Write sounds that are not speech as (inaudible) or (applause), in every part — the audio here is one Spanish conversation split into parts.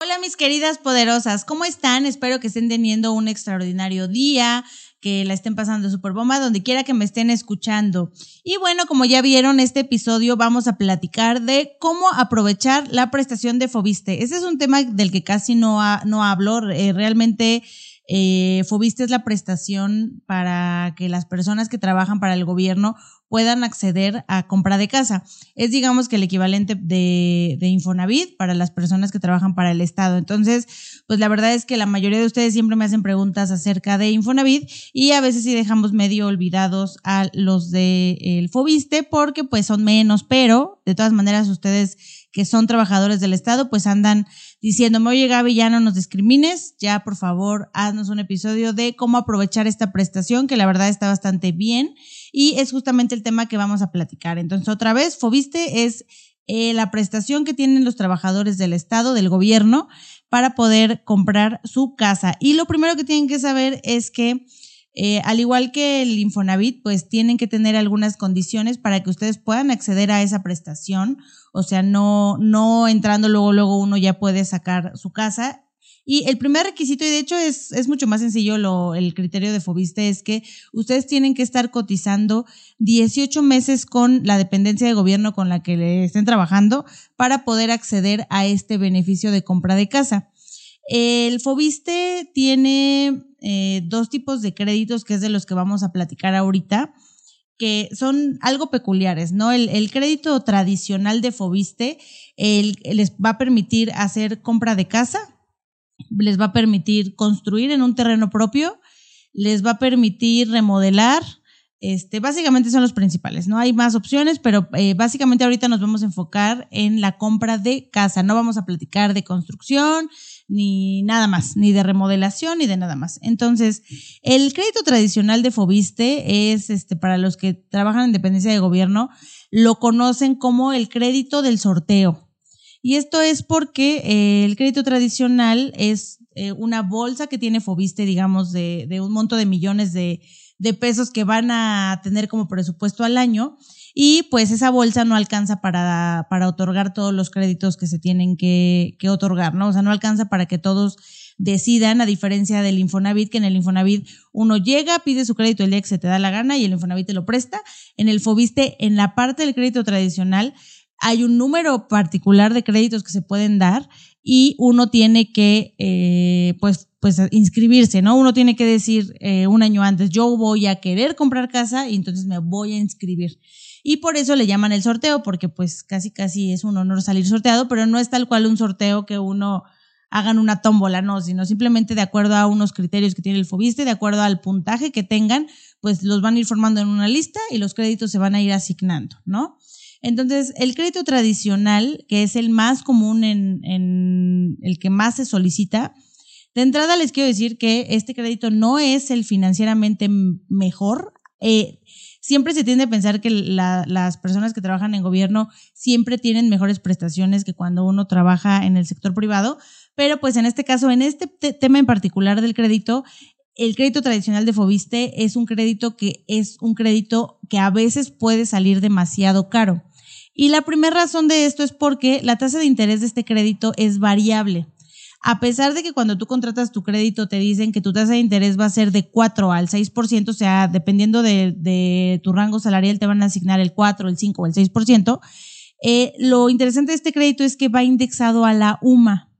Hola mis queridas poderosas, ¿cómo están? Espero que estén teniendo un extraordinario día, que la estén pasando súper bomba, donde quiera que me estén escuchando. Y bueno, como ya vieron, este episodio vamos a platicar de cómo aprovechar la prestación de Fobiste. Ese es un tema del que casi no, no hablo. Eh, realmente eh, Fobiste es la prestación para que las personas que trabajan para el gobierno puedan acceder a compra de casa. Es digamos que el equivalente de, de Infonavit para las personas que trabajan para el Estado. Entonces, pues la verdad es que la mayoría de ustedes siempre me hacen preguntas acerca de Infonavit y a veces sí dejamos medio olvidados a los de el Fobiste porque pues son menos, pero de todas maneras ustedes que son trabajadores del Estado, pues andan diciéndome, oye Gaby, ya no nos discrimines, ya por favor haznos un episodio de cómo aprovechar esta prestación, que la verdad está bastante bien y es justamente el tema que vamos a platicar. Entonces, otra vez, Fobiste es eh, la prestación que tienen los trabajadores del Estado, del gobierno, para poder comprar su casa. Y lo primero que tienen que saber es que eh, al igual que el Infonavit, pues tienen que tener algunas condiciones para que ustedes puedan acceder a esa prestación. O sea, no, no entrando luego, luego uno ya puede sacar su casa. Y el primer requisito, y de hecho es, es mucho más sencillo lo, el criterio de Fobiste, es que ustedes tienen que estar cotizando 18 meses con la dependencia de gobierno con la que le estén trabajando para poder acceder a este beneficio de compra de casa. El Fobiste tiene eh, dos tipos de créditos, que es de los que vamos a platicar ahorita, que son algo peculiares, ¿no? El, crédito tradicional de Fobiste les va a permitir hacer compra de casa, les va a permitir construir en un terreno propio, les va a permitir remodelar, este, básicamente son los principales, no hay más opciones, pero eh, básicamente ahorita nos vamos a enfocar en la compra de casa, no vamos a platicar de construcción, ni nada más, ni de remodelación, ni de nada más. Entonces, el crédito tradicional de Fobiste es, este, para los que trabajan en dependencia de gobierno, lo conocen como el crédito del sorteo. Y esto es porque eh, el crédito tradicional es eh, una bolsa que tiene Fobiste, digamos, de, de un monto de millones de, de pesos que van a tener como presupuesto al año y pues esa bolsa no alcanza para, para otorgar todos los créditos que se tienen que, que otorgar, ¿no? O sea, no alcanza para que todos decidan, a diferencia del Infonavit, que en el Infonavit uno llega, pide su crédito el día que se te da la gana y el Infonavit te lo presta. En el Fobiste, en la parte del crédito tradicional, hay un número particular de créditos que se pueden dar y uno tiene que, eh, pues, pues, inscribirse, ¿no? Uno tiene que decir eh, un año antes, yo voy a querer comprar casa y entonces me voy a inscribir. Y por eso le llaman el sorteo, porque pues casi casi es un honor salir sorteado, pero no es tal cual un sorteo que uno hagan una tómbola, no, sino simplemente de acuerdo a unos criterios que tiene el Fobiste, de acuerdo al puntaje que tengan, pues los van a ir formando en una lista y los créditos se van a ir asignando, ¿no? Entonces, el crédito tradicional, que es el más común en, en el que más se solicita, de entrada les quiero decir que este crédito no es el financieramente mejor. Eh, siempre se tiende a pensar que las personas que trabajan en gobierno siempre tienen mejores prestaciones que cuando uno trabaja en el sector privado, pero pues en este caso, en este tema en particular del crédito, el crédito tradicional de Fobiste es un crédito que es un crédito que a veces puede salir demasiado caro. Y la primera razón de esto es porque la tasa de interés de este crédito es variable. A pesar de que cuando tú contratas tu crédito te dicen que tu tasa de interés va a ser de 4 al 6%, o sea, dependiendo de, tu rango salarial te van a asignar el 4, el 5 o el 6%, eh, lo interesante de este crédito es que va indexado a la UMA.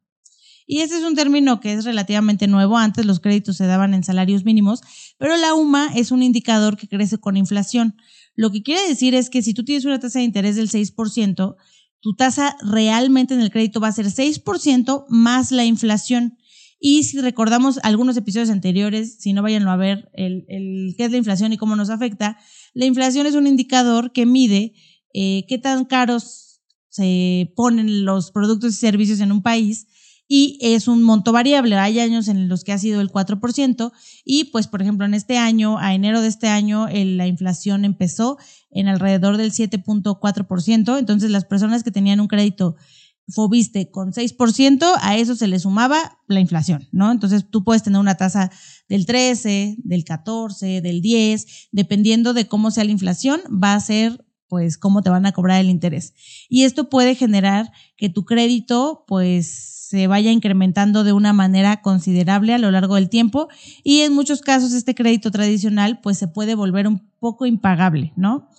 Y ese es un término que es relativamente nuevo. Antes los créditos se daban en salarios mínimos, pero la UMA es un indicador que crece con inflación. Lo que quiere decir es que si tú tienes una tasa de interés del 6%, tu tasa realmente en el crédito va a ser 6% más la inflación. Y si recordamos algunos episodios anteriores, si no vayanlo a ver, el, el, qué es la inflación y cómo nos afecta, la inflación es un indicador que mide eh, qué tan caros se ponen los productos y servicios en un país y es un monto variable. Hay años en los que ha sido el 4% y pues por ejemplo en este año, a enero de este año, la inflación empezó en alrededor del 7.4%. Entonces las personas que tenían un crédito Fobiste con 6%, a eso se le sumaba la inflación, ¿no? Entonces tú puedes tener una tasa del 13, del 14, del 10, dependiendo de cómo sea la inflación, va a ser pues cómo te van a cobrar el interés. Y esto puede generar que tu crédito pues se vaya incrementando de una manera considerable a lo largo del tiempo y en muchos casos este crédito tradicional pues se puede volver un poco impagable, ¿no?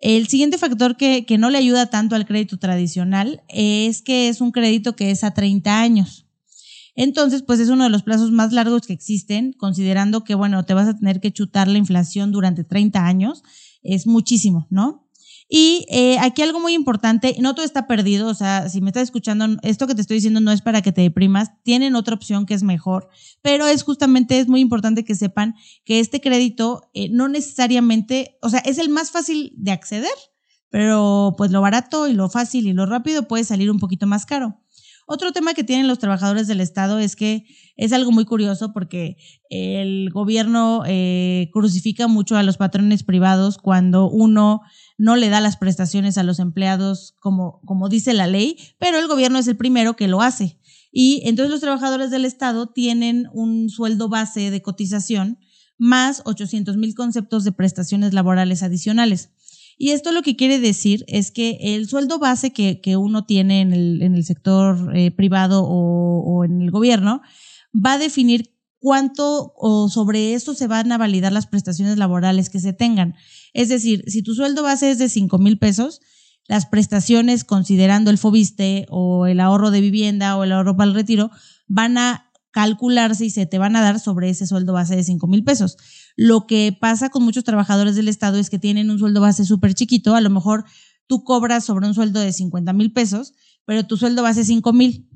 El siguiente factor que, que no le ayuda tanto al crédito tradicional es que es un crédito que es a 30 años. Entonces, pues es uno de los plazos más largos que existen, considerando que, bueno, te vas a tener que chutar la inflación durante 30 años. Es muchísimo, ¿no? Y eh, aquí algo muy importante, no todo está perdido, o sea, si me estás escuchando, esto que te estoy diciendo no es para que te deprimas, tienen otra opción que es mejor, pero es justamente, es muy importante que sepan que este crédito eh, no necesariamente, o sea, es el más fácil de acceder, pero pues lo barato y lo fácil y lo rápido puede salir un poquito más caro. Otro tema que tienen los trabajadores del Estado es que es algo muy curioso porque el gobierno eh, crucifica mucho a los patrones privados cuando uno no le da las prestaciones a los empleados como, como dice la ley, pero el gobierno es el primero que lo hace. Y entonces los trabajadores del Estado tienen un sueldo base de cotización más 800 mil conceptos de prestaciones laborales adicionales. Y esto lo que quiere decir es que el sueldo base que, que uno tiene en el, en el sector eh, privado o, o en el gobierno va a definir cuánto o sobre eso se van a validar las prestaciones laborales que se tengan. Es decir, si tu sueldo base es de 5 mil pesos, las prestaciones considerando el FOBISTE o el ahorro de vivienda o el ahorro para el retiro van a calcularse y se te van a dar sobre ese sueldo base de 5 mil pesos. Lo que pasa con muchos trabajadores del Estado es que tienen un sueldo base súper chiquito, a lo mejor tú cobras sobre un sueldo de 50 mil pesos, pero tu sueldo base es 5 mil.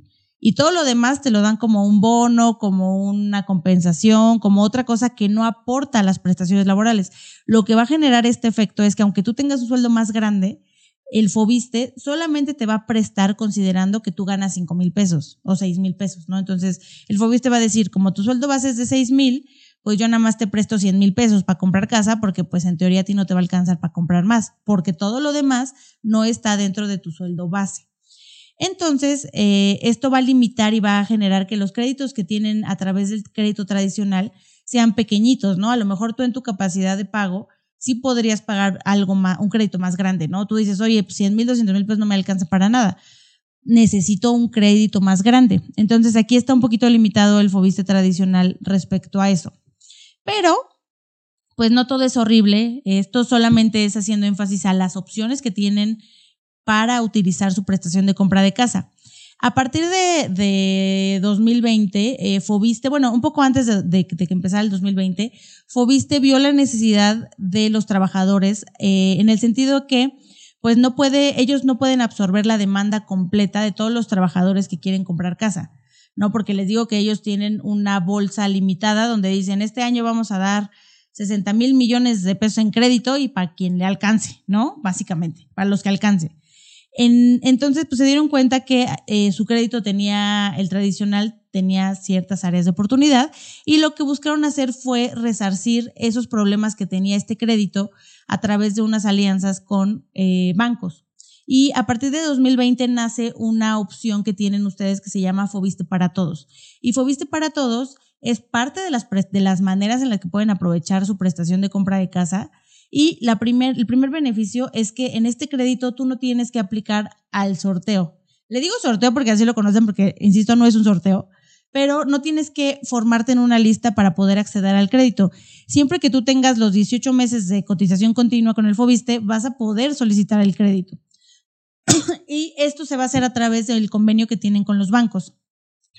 Y todo lo demás te lo dan como un bono, como una compensación, como otra cosa que no aporta a las prestaciones laborales. Lo que va a generar este efecto es que aunque tú tengas un sueldo más grande, el Fobiste solamente te va a prestar considerando que tú ganas 5 mil pesos o 6 mil pesos, ¿no? Entonces, el Fobiste va a decir, como tu sueldo base es de 6 mil, pues yo nada más te presto 100 mil pesos para comprar casa porque pues en teoría a ti no te va a alcanzar para comprar más, porque todo lo demás no está dentro de tu sueldo base. Entonces, eh, esto va a limitar y va a generar que los créditos que tienen a través del crédito tradicional sean pequeñitos, ¿no? A lo mejor tú en tu capacidad de pago sí podrías pagar algo más, un crédito más grande, ¿no? Tú dices, oye, pues 100 mil, 200 mil pesos no me alcanza para nada. Necesito un crédito más grande. Entonces aquí está un poquito limitado el Fobiste tradicional respecto a eso. Pero, pues no todo es horrible. Esto solamente es haciendo énfasis a las opciones que tienen para utilizar su prestación de compra de casa. A partir de, de 2020, eh, Fobiste, bueno, un poco antes de, que empezara el 2020, Fobiste vio la necesidad de los trabajadores eh, en el sentido que pues no puede, ellos no pueden absorber la demanda completa de todos los trabajadores que quieren comprar casa, ¿no? Porque les digo que ellos tienen una bolsa limitada donde dicen, este año vamos a dar 60 mil millones de pesos en crédito y para quien le alcance, ¿no? Básicamente, para los que alcance entonces, pues se dieron cuenta que eh, su crédito tenía, el tradicional tenía ciertas áreas de oportunidad y lo que buscaron hacer fue resarcir esos problemas que tenía este crédito a través de unas alianzas con eh, bancos. Y a partir de 2020 nace una opción que tienen ustedes que se llama Fobiste para Todos. Y Fobiste para Todos es parte de las, de las maneras en las que pueden aprovechar su prestación de compra de casa y la primer, el primer beneficio es que en este crédito tú no tienes que aplicar al sorteo. Le digo sorteo porque así lo conocen, porque, insisto, no es un sorteo, pero no tienes que formarte en una lista para poder acceder al crédito. Siempre que tú tengas los 18 meses de cotización continua con el Fobiste, vas a poder solicitar el crédito. (clears throat) y esto se va a hacer a través del convenio que tienen con los bancos.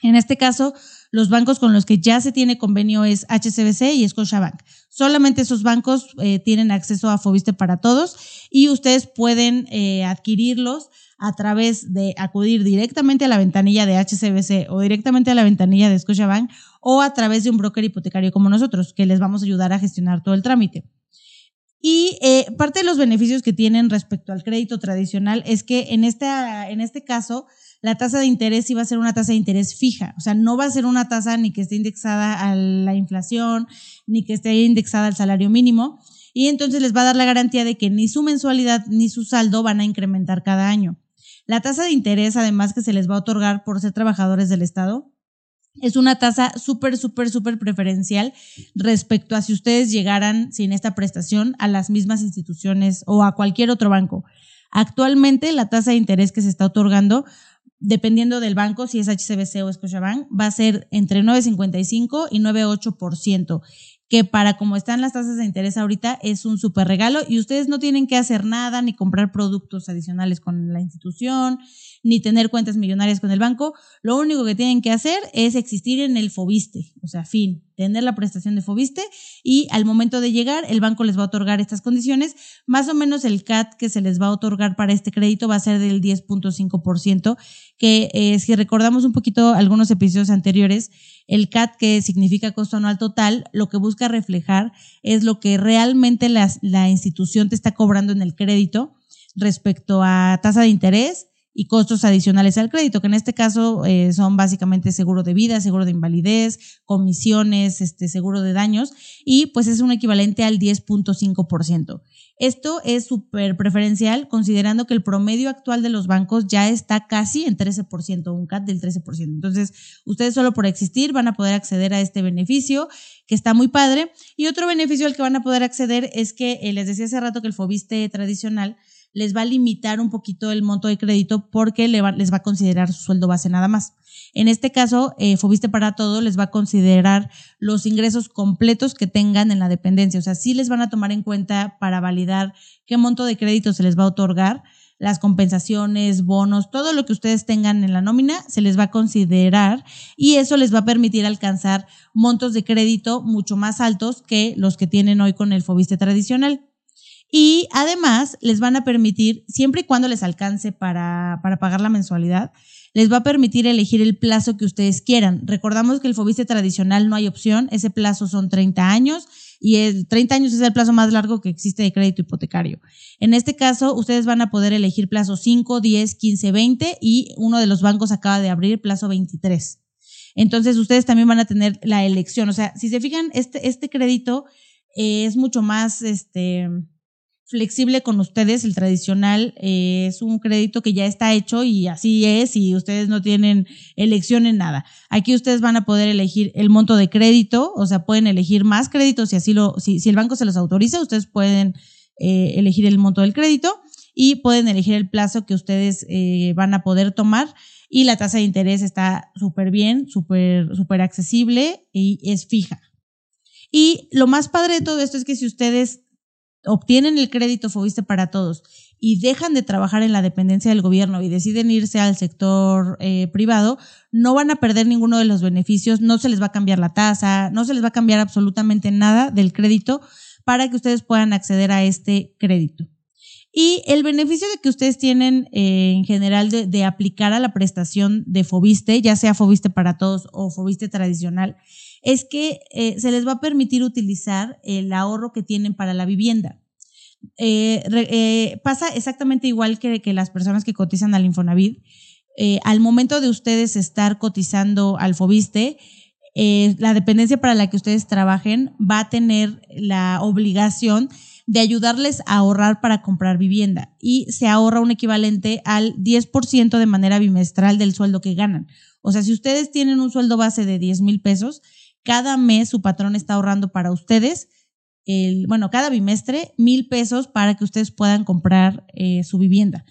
En este caso, los bancos con los que ya se tiene convenio es HCBC y Scotiabank. Solamente esos bancos eh, tienen acceso a Fobiste para todos y ustedes pueden eh, adquirirlos a través de acudir directamente a la ventanilla de HCBC o directamente a la ventanilla de Scotiabank o a través de un broker hipotecario como nosotros, que les vamos a ayudar a gestionar todo el trámite. Y eh, parte de los beneficios que tienen respecto al crédito tradicional es que en, esta, en este caso la tasa de interés iba a ser una tasa de interés fija, o sea, no va a ser una tasa ni que esté indexada a la inflación, ni que esté indexada al salario mínimo, y entonces les va a dar la garantía de que ni su mensualidad ni su saldo van a incrementar cada año. La tasa de interés, además que se les va a otorgar por ser trabajadores del Estado, Es una tasa súper, súper, súper preferencial respecto a si ustedes llegaran sin esta prestación a las mismas instituciones o a cualquier otro banco. Actualmente la tasa de interés que se está otorgando, dependiendo del banco, si es HCBC o Scotiabank, va a ser entre 9.55 y 9.8% que para como están las tasas de interés ahorita es un súper regalo y ustedes no tienen que hacer nada ni comprar productos adicionales con la institución ni tener cuentas millonarias con el banco. Lo único que tienen que hacer es existir en el Fobiste, o sea, fin, tener la prestación de Fobiste y al momento de llegar el banco les va a otorgar estas condiciones. Más o menos el CAT que se les va a otorgar para este crédito va a ser del 10.5%, que eh, si recordamos un poquito algunos episodios anteriores, el CAT, que significa costo anual total, lo que busca reflejar es lo que realmente la, la institución te está cobrando en el crédito respecto a tasa de interés y costos adicionales al crédito, que en este caso eh, son básicamente seguro de vida, seguro de invalidez, comisiones, este, seguro de daños, y pues es un equivalente al 10.5%. Esto es súper preferencial considerando que el promedio actual de los bancos ya está casi en 13%, un CAT del 13%. Entonces, ustedes solo por existir van a poder acceder a este beneficio que está muy padre. Y otro beneficio al que van a poder acceder es que eh, les decía hace rato que el FOBISTE tradicional les va a limitar un poquito el monto de crédito porque les va a considerar su sueldo base nada más. En este caso, eh, Fobiste para todo les va a considerar los ingresos completos que tengan en la dependencia. O sea, sí les van a tomar en cuenta para validar qué monto de crédito se les va a otorgar, las compensaciones, bonos, todo lo que ustedes tengan en la nómina se les va a considerar y eso les va a permitir alcanzar montos de crédito mucho más altos que los que tienen hoy con el Fobiste tradicional. Y además les van a permitir, siempre y cuando les alcance para, para pagar la mensualidad, les va a permitir elegir el plazo que ustedes quieran. Recordamos que el FOBISTE tradicional no hay opción, ese plazo son 30 años y el 30 años es el plazo más largo que existe de crédito hipotecario. En este caso, ustedes van a poder elegir plazo 5, 10, 15, 20 y uno de los bancos acaba de abrir plazo 23. Entonces, ustedes también van a tener la elección. O sea, si se fijan, este, este crédito es mucho más, este, flexible con ustedes. El tradicional eh, es un crédito que ya está hecho y así es y ustedes no tienen elección en nada. Aquí ustedes van a poder elegir el monto de crédito, o sea, pueden elegir más créditos si así lo, si, si el banco se los autoriza, ustedes pueden eh, elegir el monto del crédito y pueden elegir el plazo que ustedes eh, van a poder tomar y la tasa de interés está súper bien, súper, súper accesible y es fija. Y lo más padre de todo esto es que si ustedes obtienen el crédito Fobiste para todos y dejan de trabajar en la dependencia del gobierno y deciden irse al sector eh, privado, no van a perder ninguno de los beneficios, no se les va a cambiar la tasa, no se les va a cambiar absolutamente nada del crédito para que ustedes puedan acceder a este crédito. Y el beneficio de que ustedes tienen eh, en general de, aplicar a la prestación de Fobiste, ya sea Fobiste para todos o Fobiste tradicional, es que eh, se les va a permitir utilizar el ahorro que tienen para la vivienda. Eh, pasa exactamente igual que, que, las personas que cotizan al Infonavit. al momento de ustedes estar cotizando al Fobiste, la dependencia para la que ustedes trabajen va a tener la obligación ayudarles a ahorrar para comprar vivienda y se ahorra un equivalente al 10% de manera bimestral del sueldo que ganan. O sea, si ustedes tienen un sueldo base de 10 mil pesos, cada mes su patrón está ahorrando para ustedes, el, bueno, cada bimestre, mil pesos para que ustedes puedan comprar eh, su vivienda.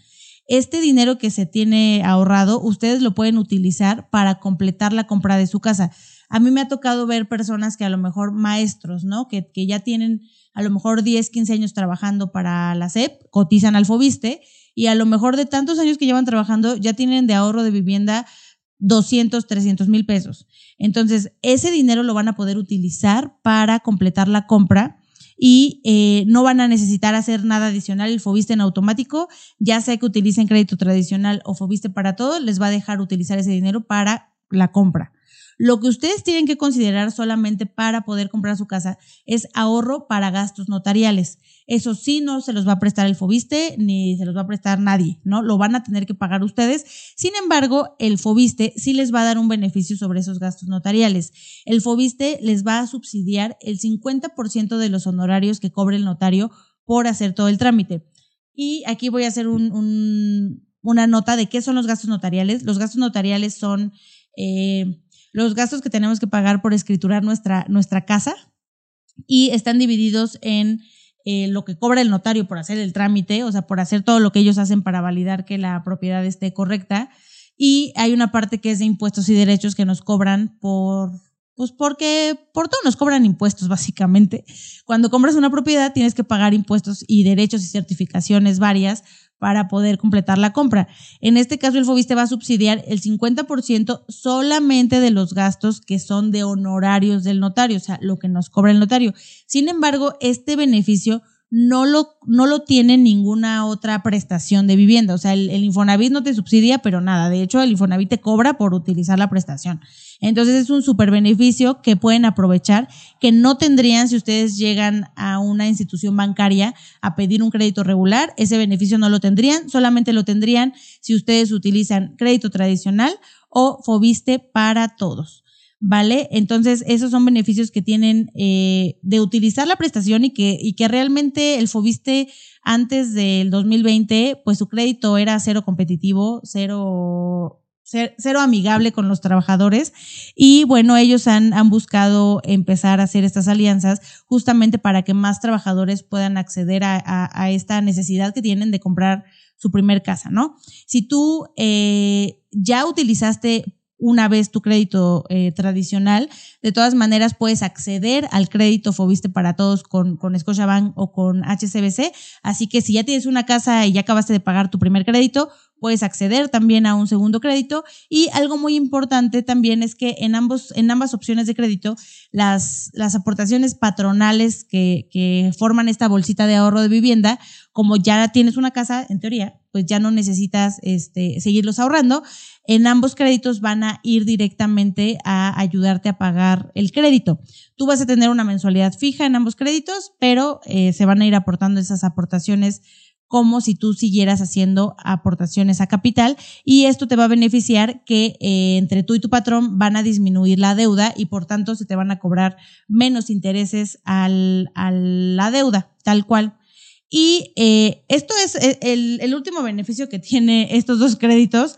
Este dinero que se tiene ahorrado, ustedes lo pueden utilizar para completar la compra de su casa. A mí me ha tocado ver personas que a lo mejor maestros, ¿no? Que, que ya tienen a lo mejor 10, 15 años trabajando para la SEP, cotizan al Fobiste y a lo mejor de tantos años que llevan trabajando ya tienen de ahorro de vivienda 200, 300 mil pesos. Entonces, ese dinero lo van a poder utilizar para completar la compra y eh, no van a necesitar hacer nada adicional. El Fobiste en automático, ya sea que utilicen crédito tradicional o Fobiste para todo, les va a dejar utilizar ese dinero para la compra. Lo que ustedes tienen que considerar solamente para poder comprar su casa es ahorro para gastos notariales. Eso sí, no se los va a prestar el Fobiste ni se los va a prestar nadie, ¿no? Lo van a tener que pagar ustedes. Sin embargo, el Fobiste sí les va a dar un beneficio sobre esos gastos notariales. El Fobiste les va a subsidiar el 50% de los honorarios que cobre el notario por hacer todo el trámite. Y aquí voy a hacer una nota de qué son los gastos notariales. Los gastos notariales son eh, los gastos que tenemos que pagar por escriturar nuestra, nuestra casa y están divididos en eh, lo que cobra el notario por hacer el trámite, o sea, por hacer todo lo que ellos hacen para validar que la propiedad esté correcta. Y hay una parte que es de impuestos y derechos que nos cobran por, pues porque por todo nos cobran impuestos, básicamente. Cuando compras una propiedad tienes que pagar impuestos y derechos y certificaciones varias para poder completar la compra. En este caso, el FOBIS te va a subsidiar el 50% solamente de los gastos que son de honorarios del notario, o sea, lo que nos cobra el notario. Sin embargo, este beneficio no lo, no lo tiene ninguna otra prestación de vivienda. O sea, el, Infonavit no te subsidia, pero nada. De hecho, el Infonavit te cobra por utilizar la prestación. Entonces es un súper beneficio que pueden aprovechar, que no tendrían si ustedes llegan a una institución bancaria a pedir un crédito regular. Ese beneficio no lo tendrían, solamente lo tendrían si ustedes utilizan crédito tradicional o Fobiste para todos. ¿Vale? Entonces, esos son beneficios que tienen eh, de utilizar la prestación y que, y que realmente el Fobiste antes del 2020, pues su crédito era cero competitivo, cero, cero amigable con los trabajadores y bueno, ellos han, han buscado empezar a hacer estas alianzas justamente para que más trabajadores puedan acceder a, a, esta necesidad que tienen de comprar su primer casa, ¿no? Si tú eh, ya utilizaste una vez tu crédito eh, tradicional. De todas maneras, puedes acceder al crédito Fobiste para todos con, con Scotiabank o con HCBC. Así que si ya tienes una casa y ya acabaste de pagar tu primer crédito, puedes acceder también a un segundo crédito. Y algo muy importante también es que en, ambos, en ambas opciones de crédito, las, las aportaciones patronales que, que forman esta bolsita de ahorro de vivienda, como ya tienes una casa, en teoría, pues ya no necesitas este, seguirlos ahorrando. En ambos créditos van a ir directamente a ayudarte a pagar el crédito. Tú vas a tener una mensualidad fija en ambos créditos, pero eh, se van a ir aportando esas aportaciones como si tú siguieras haciendo aportaciones a capital y esto te va a beneficiar que eh, entre tú y tu patrón van a disminuir la deuda y por tanto se te van a cobrar menos intereses al, a la deuda, tal cual. Y eh, esto es eh, el, último beneficio que tiene estos dos créditos.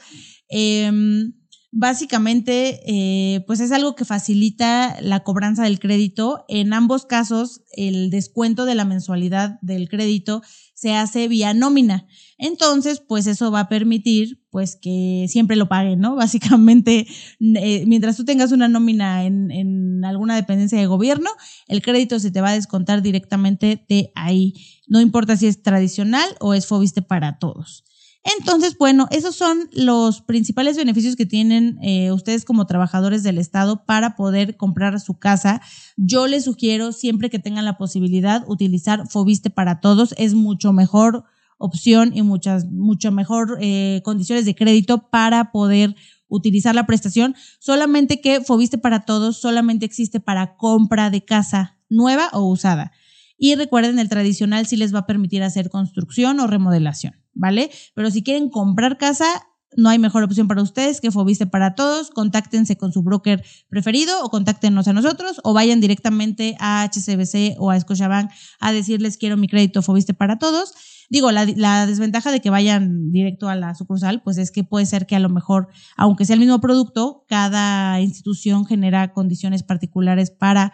Em, básicamente, eh, pues es algo que facilita la cobranza del crédito. En ambos casos, el descuento de la mensualidad del crédito se hace vía nómina. Entonces, pues eso va a permitir, pues que siempre lo paguen, ¿no? (laughs) Básicamente, mientras tú tengas una nómina en, en alguna dependencia de gobierno, el crédito se te va a descontar directamente de ahí. No importa si es tradicional o es Fobiste para todos. Entonces, bueno, esos son los principales beneficios que tienen eh, ustedes como trabajadores del Estado para poder comprar su casa. Yo les sugiero, siempre que tengan la posibilidad, utilizar Fobiste para todos. Es mucho mejor opción y muchas, mucho mejor eh, condiciones de crédito para poder utilizar la prestación. Solamente que Fobiste para todos solamente existe para compra de casa nueva o usada. Y recuerden, el tradicional sí les va a permitir hacer construcción o remodelación, ¿vale? Pero si quieren comprar casa, no hay mejor opción para ustedes que Fobiste para todos. Contáctense con su broker preferido o contáctenos a nosotros o vayan directamente a HCBC o a Scotiabank a decirles quiero mi crédito Fobiste para todos. Digo, la, la, desventaja de que vayan directo a la sucursal, pues es que puede ser que a lo mejor, aunque sea el mismo producto, cada institución genera condiciones particulares para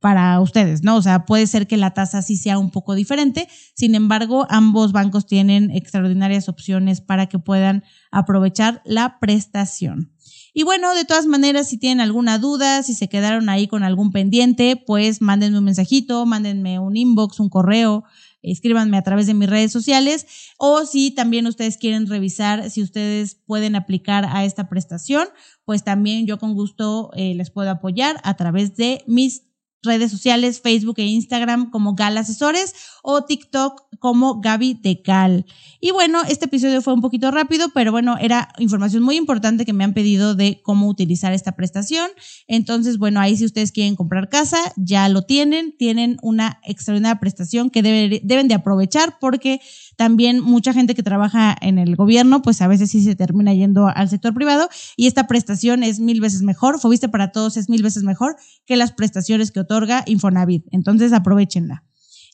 para ustedes, ¿no? O sea, puede ser que la tasa sí sea un poco diferente, sin embargo, ambos bancos tienen extraordinarias opciones para que puedan aprovechar la prestación. Y bueno, de todas maneras, si tienen alguna duda, si se quedaron ahí con algún pendiente, pues mándenme un mensajito, mándenme un inbox, un correo, escríbanme a través de mis redes sociales o si también ustedes quieren revisar si ustedes pueden aplicar a esta prestación, pues también yo con gusto eh, les puedo apoyar a través de mis redes sociales, Facebook e Instagram como Gal Asesores o TikTok como Gaby de Gal. Y bueno, este episodio fue un poquito rápido, pero bueno, era información muy importante que me han pedido de cómo utilizar esta prestación. Entonces, bueno, ahí si ustedes quieren comprar casa, ya lo tienen, tienen una extraordinaria prestación que deben de aprovechar porque también mucha gente que trabaja en el gobierno, pues a veces sí se termina yendo al sector privado y esta prestación es mil veces mejor, Fobiste para todos es mil veces mejor que las prestaciones que otorga Infonavit. Entonces aprovechenla.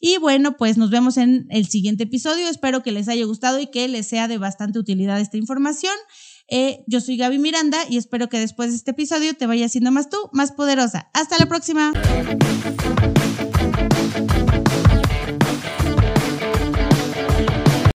Y bueno, pues nos vemos en el siguiente episodio. Espero que les haya gustado y que les sea de bastante utilidad esta información. Eh, yo soy Gaby Miranda y espero que después de este episodio te vaya siendo más tú, más poderosa. Hasta la próxima.